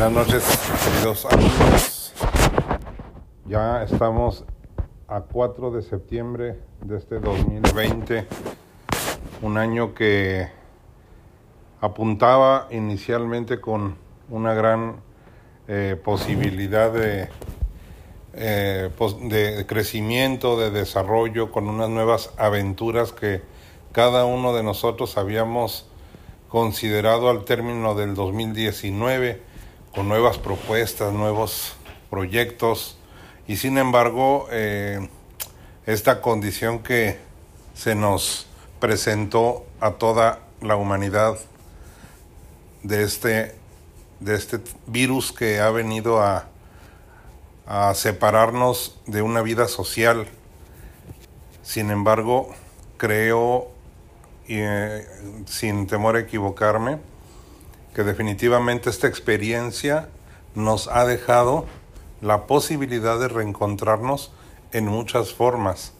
Buenas noches, queridos amigos. Ya estamos a 4 de septiembre de este 2020, un año que apuntaba inicialmente con una gran eh, posibilidad de, eh, de crecimiento, de desarrollo, con unas nuevas aventuras que cada uno de nosotros habíamos considerado al término del 2019 con nuevas propuestas, nuevos proyectos y sin embargo eh, esta condición que se nos presentó a toda la humanidad de este, de este virus que ha venido a, a separarnos de una vida social. Sin embargo, creo, eh, sin temor a equivocarme, que definitivamente esta experiencia nos ha dejado la posibilidad de reencontrarnos en muchas formas.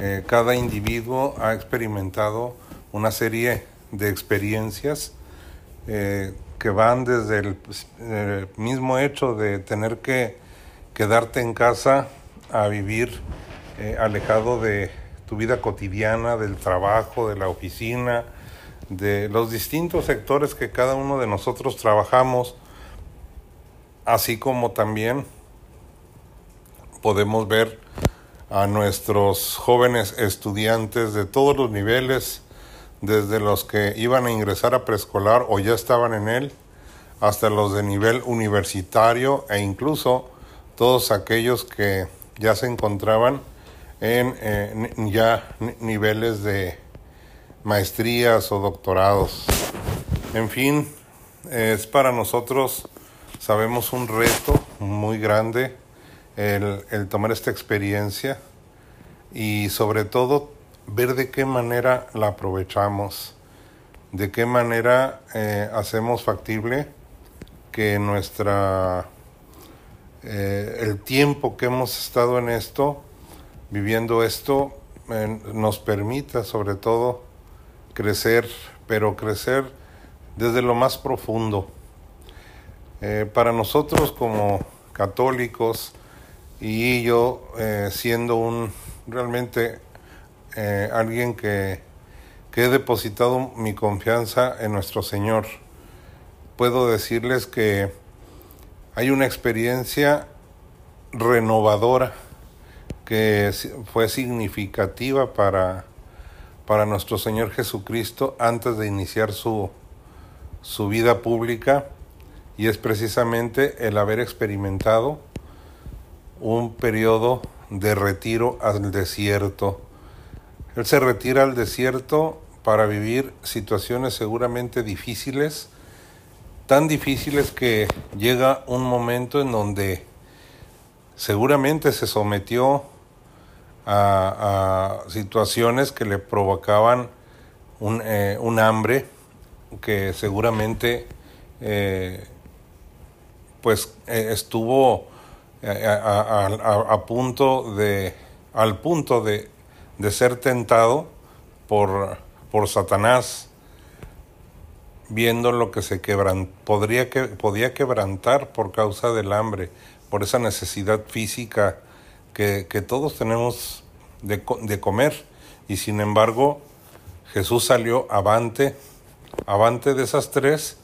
Eh, cada individuo ha experimentado una serie de experiencias eh, que van desde el eh, mismo hecho de tener que quedarte en casa a vivir alejado de tu vida cotidiana, del trabajo, de la oficina, de los distintos sectores que cada uno de nosotros trabajamos, así como también podemos ver a nuestros jóvenes estudiantes de todos los niveles, desde los que iban a ingresar a preescolar o ya estaban en él, hasta los de nivel universitario e incluso todos aquellos que ya se encontraban en eh, ya niveles de maestrías o doctorados. En fin, es para nosotros, sabemos, un reto muy grande el, tomar esta experiencia y sobre todo ver de qué manera la aprovechamos, de qué manera eh, hacemos factible que nuestra eh, el tiempo que hemos estado en esto, viviendo esto, eh, nos permita sobre todo crecer, pero crecer desde lo más profundo. Eh, para nosotros como católicos y yo eh, siendo un realmente eh, alguien que, que he depositado mi confianza en nuestro Señor, puedo decirles que hay una experiencia renovadora que fue significativa para para nuestro Señor Jesucristo antes de iniciar su, su vida pública y es precisamente el haber experimentado un periodo de retiro al desierto. Él se retira al desierto para vivir situaciones seguramente difíciles, tan difíciles que llega un momento en donde seguramente se sometió a, situaciones que le provocaban un, eh, un hambre que seguramente eh, pues eh, estuvo a, punto de al punto de, de ser tentado por, por Satanás viendo lo que se quebran podría que podía quebrantar por causa del hambre por esa necesidad física que, todos tenemos de, comer y sin embargo Jesús salió avante, avante de esas tres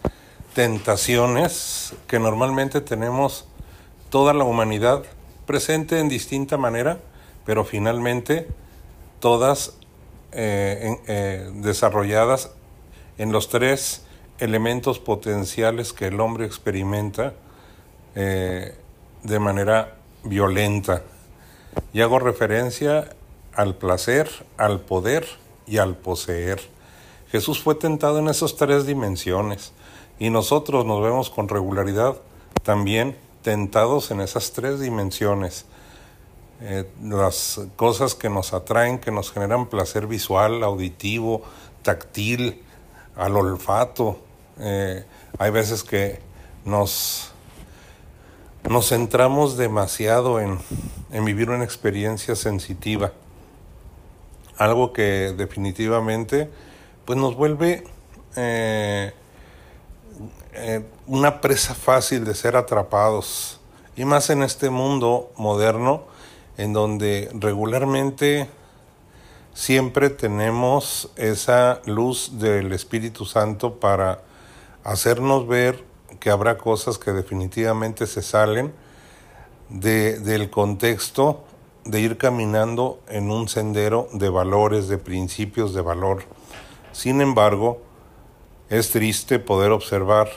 tentaciones que normalmente tenemos toda la humanidad presente en distinta manera, pero finalmente todas eh, eh, desarrolladas en los tres elementos potenciales que el hombre experimenta eh, de manera violenta. Y hago referencia al placer, al poder y al poseer. Jesús fue tentado en esas tres dimensiones y nosotros nos vemos con regularidad también tentados en esas tres dimensiones. Eh, las cosas que nos atraen, que nos generan placer visual, auditivo, táctil, al olfato. Eh, hay veces que nos nos centramos demasiado en, vivir una experiencia sensitiva, algo que definitivamente pues nos vuelve eh, eh, una presa fácil de ser atrapados. Y más en este mundo moderno, en donde regularmente siempre tenemos esa luz del Espíritu Santo para hacernos ver que habrá cosas que definitivamente se salen de, del contexto de ir caminando en un sendero de valores, de principios de valor. Sin embargo, es triste poder observar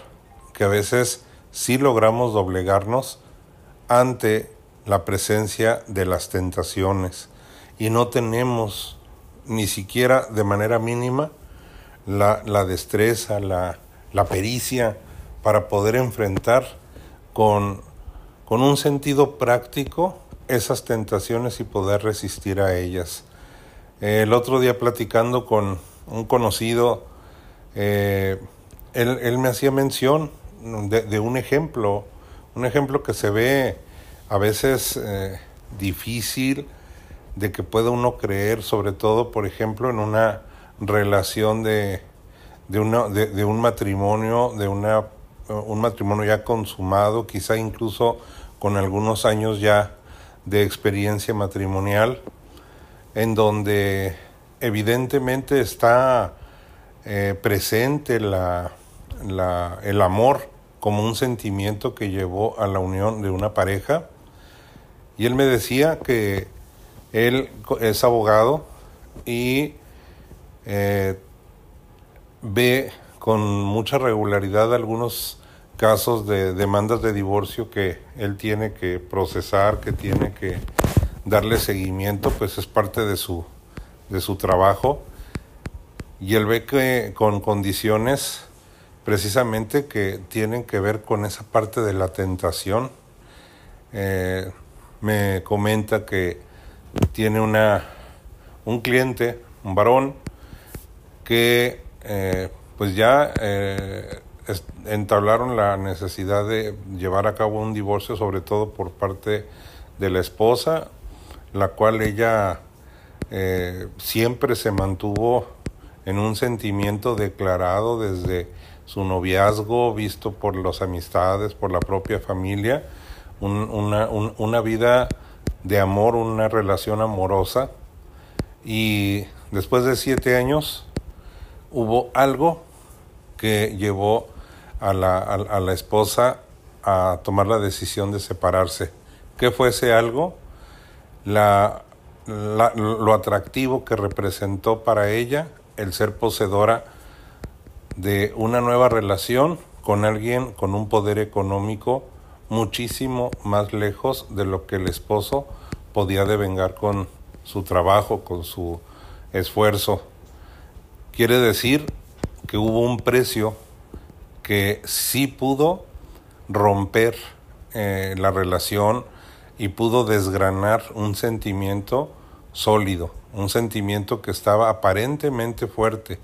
que a veces sí logramos doblegarnos ante la presencia de las tentaciones y no tenemos ni siquiera de manera mínima la, la destreza, la, la, pericia para poder enfrentar con, con un sentido práctico esas tentaciones y poder resistir a ellas. El otro día platicando con un conocido, eh, él, él, me hacía mención de, un ejemplo, un ejemplo que se ve a veces eh, difícil de que pueda uno creer, sobre todo, por ejemplo, en una relación de, de, una, de un matrimonio, de una, un matrimonio ya consumado, quizá incluso con algunos años ya de experiencia matrimonial, en donde evidentemente está eh, presente la, la, el amor como un sentimiento que llevó a la unión de una pareja. Y él me decía que él es abogado y eh, ve con mucha regularidad algunos casos de demandas de divorcio que él tiene que procesar, que tiene que darle seguimiento, pues es parte de su, de su trabajo. Y él ve que con condiciones precisamente que tienen que ver con esa parte de la tentación. Eh, me comenta que tiene una, un cliente, un varón, que eh, pues ya eh, entablaron la necesidad de llevar a cabo un divorcio, sobre todo por parte de la esposa, la cual ella eh, siempre se mantuvo en un sentimiento declarado desde su noviazgo, visto por las amistades, por la propia familia, una, una vida de amor, una relación amorosa. Y después de siete años hubo algo que llevó a la, a, la esposa a tomar la decisión de separarse. ¿Qué fue ese algo? La, la, lo atractivo que representó para ella el ser poseedora de una nueva relación con alguien con un poder económico muchísimo más lejos de lo que el esposo podía devengar con su trabajo, con su esfuerzo. Quiere decir que hubo un precio que sí pudo romper eh, la relación y pudo desgranar un sentimiento sólido, un sentimiento que estaba aparentemente fuerte.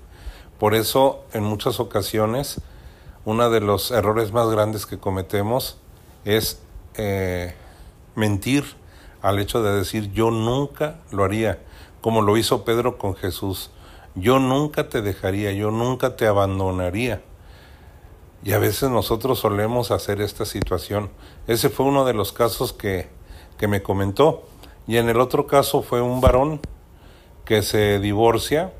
Por eso, en muchas ocasiones, uno de los errores más grandes que cometemos es eh, mentir al hecho de decir yo nunca lo haría, como lo hizo Pedro con Jesús. Yo nunca te dejaría, yo nunca te abandonaría. Y a veces nosotros solemos hacer esta situación. Ese fue uno de los casos que, que me comentó. Y en el otro caso fue un varón que se divorcia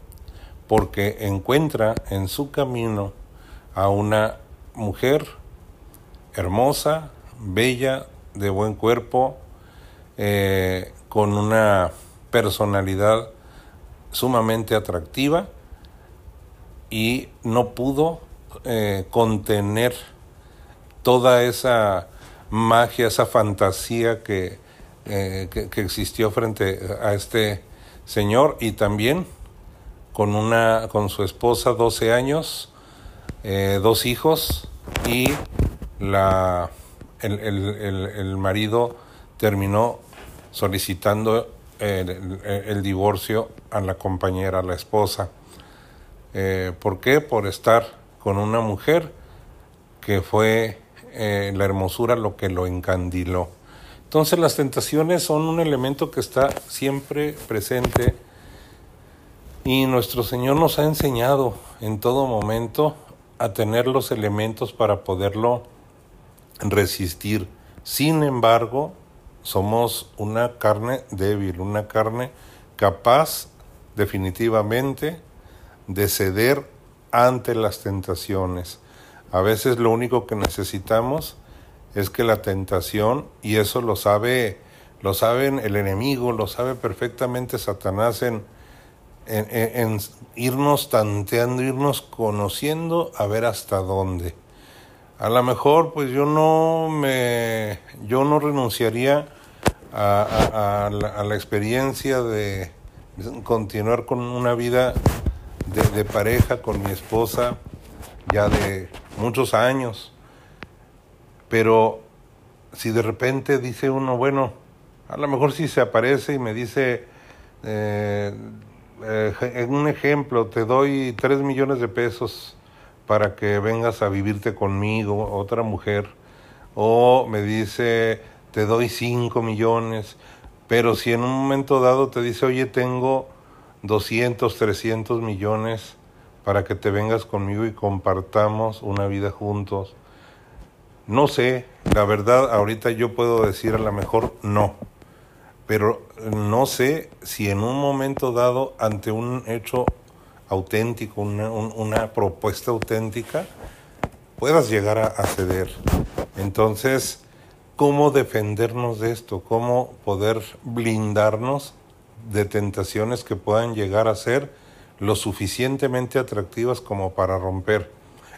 porque encuentra en su camino a una mujer hermosa, bella, de buen cuerpo, eh, con una personalidad sumamente atractiva y no pudo eh, contener toda esa magia, esa fantasía que, eh, que, existió frente a este señor y también con una con su esposa 12 años, eh, dos hijos y la el, el, el, el marido terminó solicitando el, divorcio a la compañera, a la esposa. Eh, ¿Por qué? Por estar con una mujer que fue eh, la hermosura lo que lo encandiló. Entonces las tentaciones son un elemento que está siempre presente y nuestro Señor nos ha enseñado en todo momento a tener los elementos para poderlo resistir. Sin embargo, somos una carne débil, una carne capaz definitivamente de ceder ante las tentaciones. A veces lo único que necesitamos es que la tentación, y eso lo sabe, lo saben el enemigo, lo sabe perfectamente Satanás en, en, irnos tanteando, irnos conociendo a ver hasta dónde. A lo mejor, pues yo no me, yo no renunciaría a, la, experiencia de continuar con una vida de, pareja con mi esposa ya de muchos años. Pero si de repente dice uno, bueno, a lo mejor si se aparece y me dice, eh, eh, un ejemplo, te doy tres millones de pesos para que vengas a vivirte conmigo, otra mujer, o me dice, te doy cinco millones, pero si en un momento dado te dice, oye, tengo 200, 300 millones para que te vengas conmigo y compartamos una vida juntos, no sé, la verdad, ahorita yo puedo decir a lo mejor no, pero no sé si en un momento dado, ante un hecho auténtico, una, propuesta auténtica, puedas llegar a, ceder. Entonces, ¿cómo defendernos de esto? ¿Cómo poder blindarnos de tentaciones que puedan llegar a ser lo suficientemente atractivas como para romper?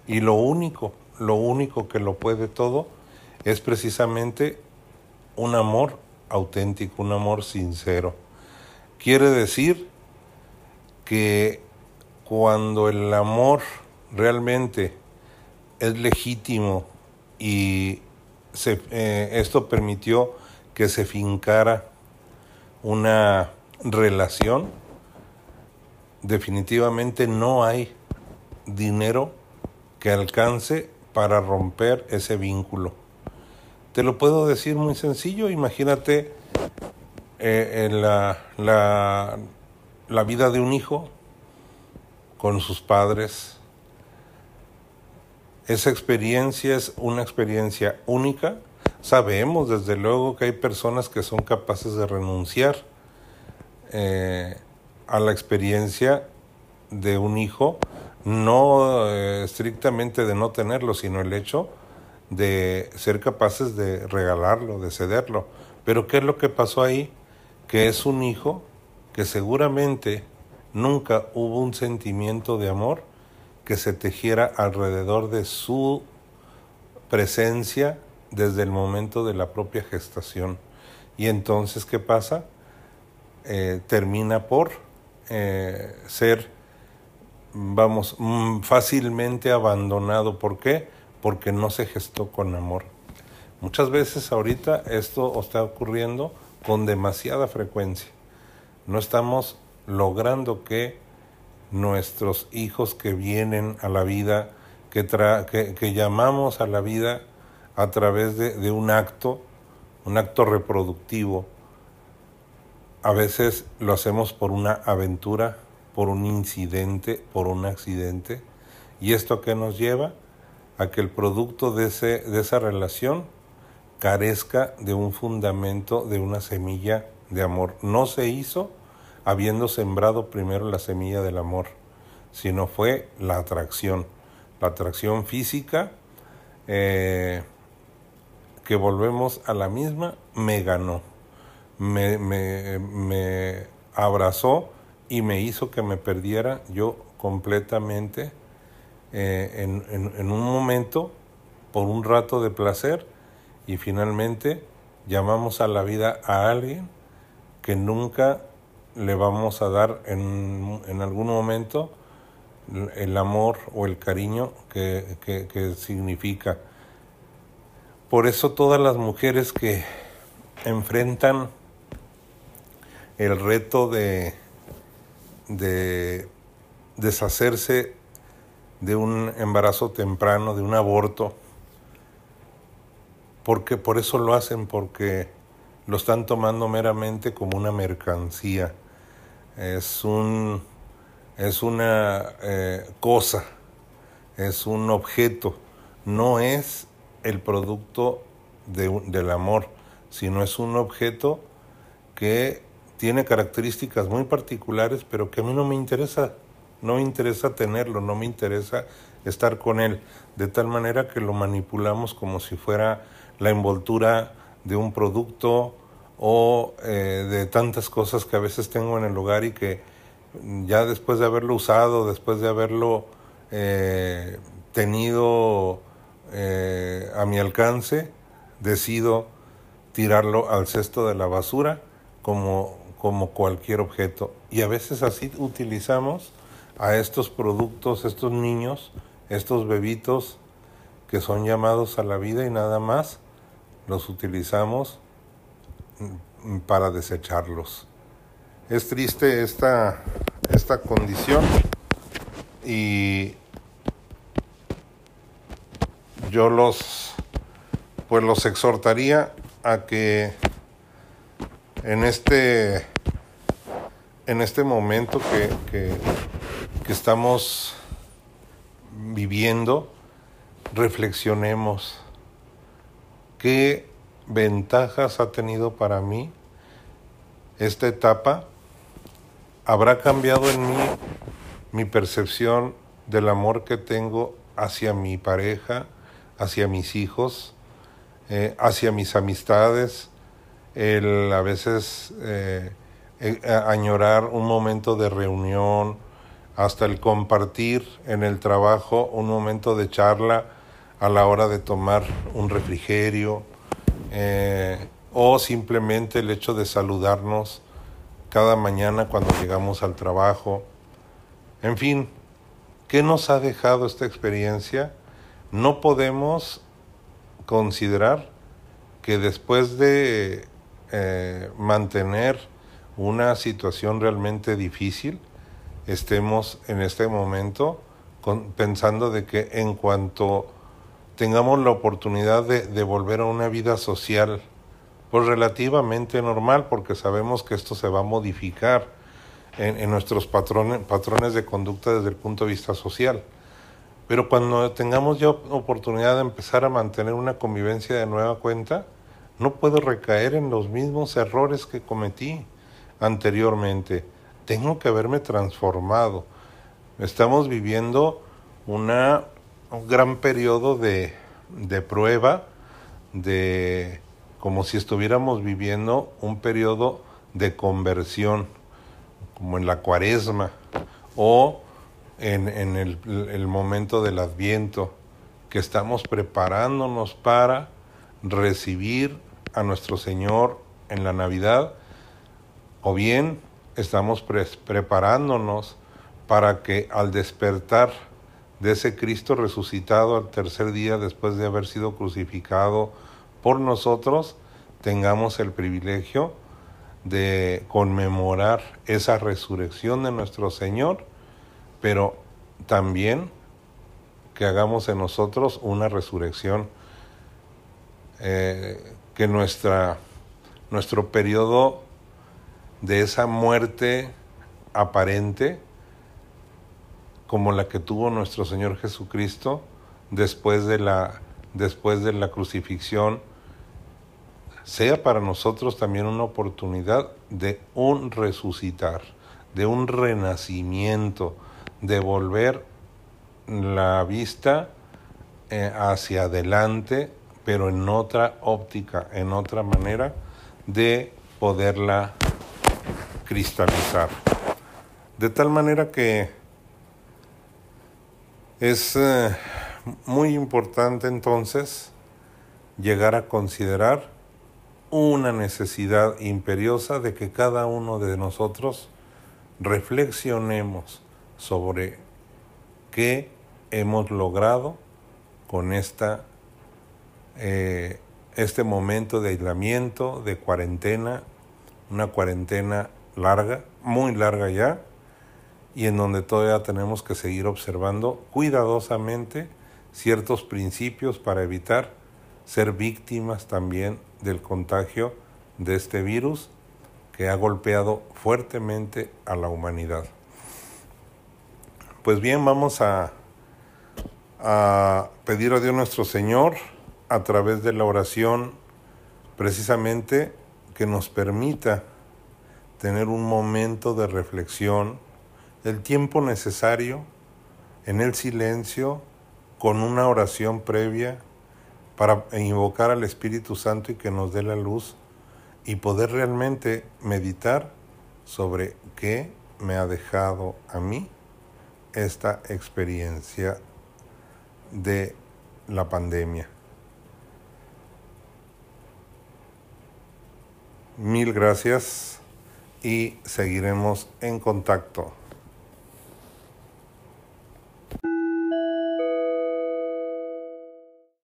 Y lo único lo único que lo puede todo es precisamente un amor auténtico, un amor sincero. Quiere decir que cuando el amor realmente es legítimo y eh, esto permitió que se fincara una relación, definitivamente no hay dinero que alcance para romper ese vínculo. Te lo puedo decir muy sencillo, imagínate eh, la, la, la vida de un hijo con sus padres. Esa experiencia es una experiencia única. Sabemos desde luego que hay personas que son capaces de renunciar eh, a la experiencia de un hijo no eh, estrictamente de no tenerlo, sino el hecho de ser capaces de regalarlo, de cederlo. Pero ¿qué es lo que pasó ahí? Que es un hijo que seguramente nunca hubo un sentimiento de amor que se tejiera alrededor de su presencia desde el momento de la propia gestación. Y entonces, ¿qué pasa? Eh, termina por eh, ser vamos, mm, fácilmente abandonado. ¿Por qué? Porque no se gestó con amor. Muchas veces ahorita esto está ocurriendo con demasiada frecuencia. No estamos logrando que nuestros hijos que vienen a la vida, que, que, llamamos a la vida a través de, de un acto, un acto reproductivo, a veces lo hacemos por una aventura por un incidente, por un accidente. ¿Y esto qué nos lleva? A que el producto de, ese, de esa relación carezca de un fundamento, de una semilla de amor. No se hizo habiendo sembrado primero la semilla del amor, sino fue la atracción, la atracción física, eh, que volvemos a la misma, me ganó, me, me, me abrazó y me hizo que me perdiera yo completamente eh, en, un momento, por un rato de placer, y finalmente llamamos a la vida a alguien que nunca le vamos a dar en, en algún momento el amor o el cariño que, que significa. Por eso todas las mujeres que enfrentan el reto de de deshacerse de un embarazo temprano, de un aborto, porque por eso lo hacen, porque lo están tomando meramente como una mercancía, es un es una eh, cosa es un objeto, no es el producto del amor, sino es un objeto que tiene características muy particulares, pero que a mí no me interesa, no me interesa tenerlo, no me interesa estar con él, de tal manera que lo manipulamos como si fuera la envoltura de un producto o eh, de tantas cosas que a veces tengo en el hogar y que ya después de haberlo usado, después de haberlo eh, tenido eh, a mi alcance, decido tirarlo al cesto de la basura como, como cualquier objeto. Y a veces así utilizamos a estos productos, estos niños, estos bebitos que son llamados a la vida y nada más, los utilizamos para desecharlos. Es triste esta, esta condición y yo los pues los exhortaría a que en este en este momento que, que estamos viviendo reflexionemos qué ventajas ha tenido para mí esta etapa. Habrá cambiado en mí mi percepción del amor que tengo hacia mi pareja hacia mis hijos, eh, hacia mis amistades, el a veces eh, eh, añorar un momento de reunión, hasta el compartir en el trabajo un momento de charla a la hora de tomar un refrigerio, o simplemente el hecho de saludarnos cada mañana cuando llegamos al trabajo. En fin, ¿qué nos ha dejado esta experiencia? no podemos considerar que después de eh, mantener una situación realmente difícil, estemos en este momento pensando de que en cuanto tengamos la oportunidad de, volver a una vida social, pues relativamente normal, porque sabemos que esto se va a modificar en, en nuestros patrones, patrones de conducta desde el punto de vista social. Pero cuando tengamos ya oportunidad de empezar a mantener una convivencia de nueva cuenta, no puedo recaer en los mismos errores que cometí anteriormente. Tengo que haberme transformado. Estamos viviendo una, un gran periodo de, de prueba, de como si estuviéramos viviendo un periodo de conversión, como en la cuaresma, o en, en el, el momento del adviento, que estamos preparándonos para recibir a nuestro Señor en la Navidad, o bien estamos preparándonos para que al despertar de ese Cristo resucitado al tercer día después de haber sido crucificado por nosotros, tengamos el privilegio de conmemorar esa resurrección de nuestro Señor pero también que hagamos en nosotros una resurrección, eh, que nuestra, nuestro periodo de esa muerte aparente, como la que tuvo nuestro Señor Jesucristo después de la, después de la crucifixión, sea para nosotros también una oportunidad de un resucitar, de un renacimiento, devolver la vista eh, hacia adelante, pero en otra óptica, en otra manera de poderla cristalizar. De tal manera que es eh, muy importante entonces llegar a considerar una necesidad imperiosa de que cada uno de nosotros reflexionemos sobre qué hemos logrado con esta, eh, este momento de aislamiento, de cuarentena, una cuarentena larga, muy larga ya, y en donde todavía tenemos que seguir observando cuidadosamente ciertos principios para evitar ser víctimas también del contagio de este virus que ha golpeado fuertemente a la humanidad. Pues bien, vamos a, a pedir a Dios nuestro Señor a través de la oración precisamente que nos permita tener un momento de reflexión, el tiempo necesario en el silencio, con una oración previa para invocar al Espíritu Santo y que nos dé la luz y poder realmente meditar sobre qué me ha dejado a mí esta experiencia de la pandemia. Mil gracias y seguiremos en contacto.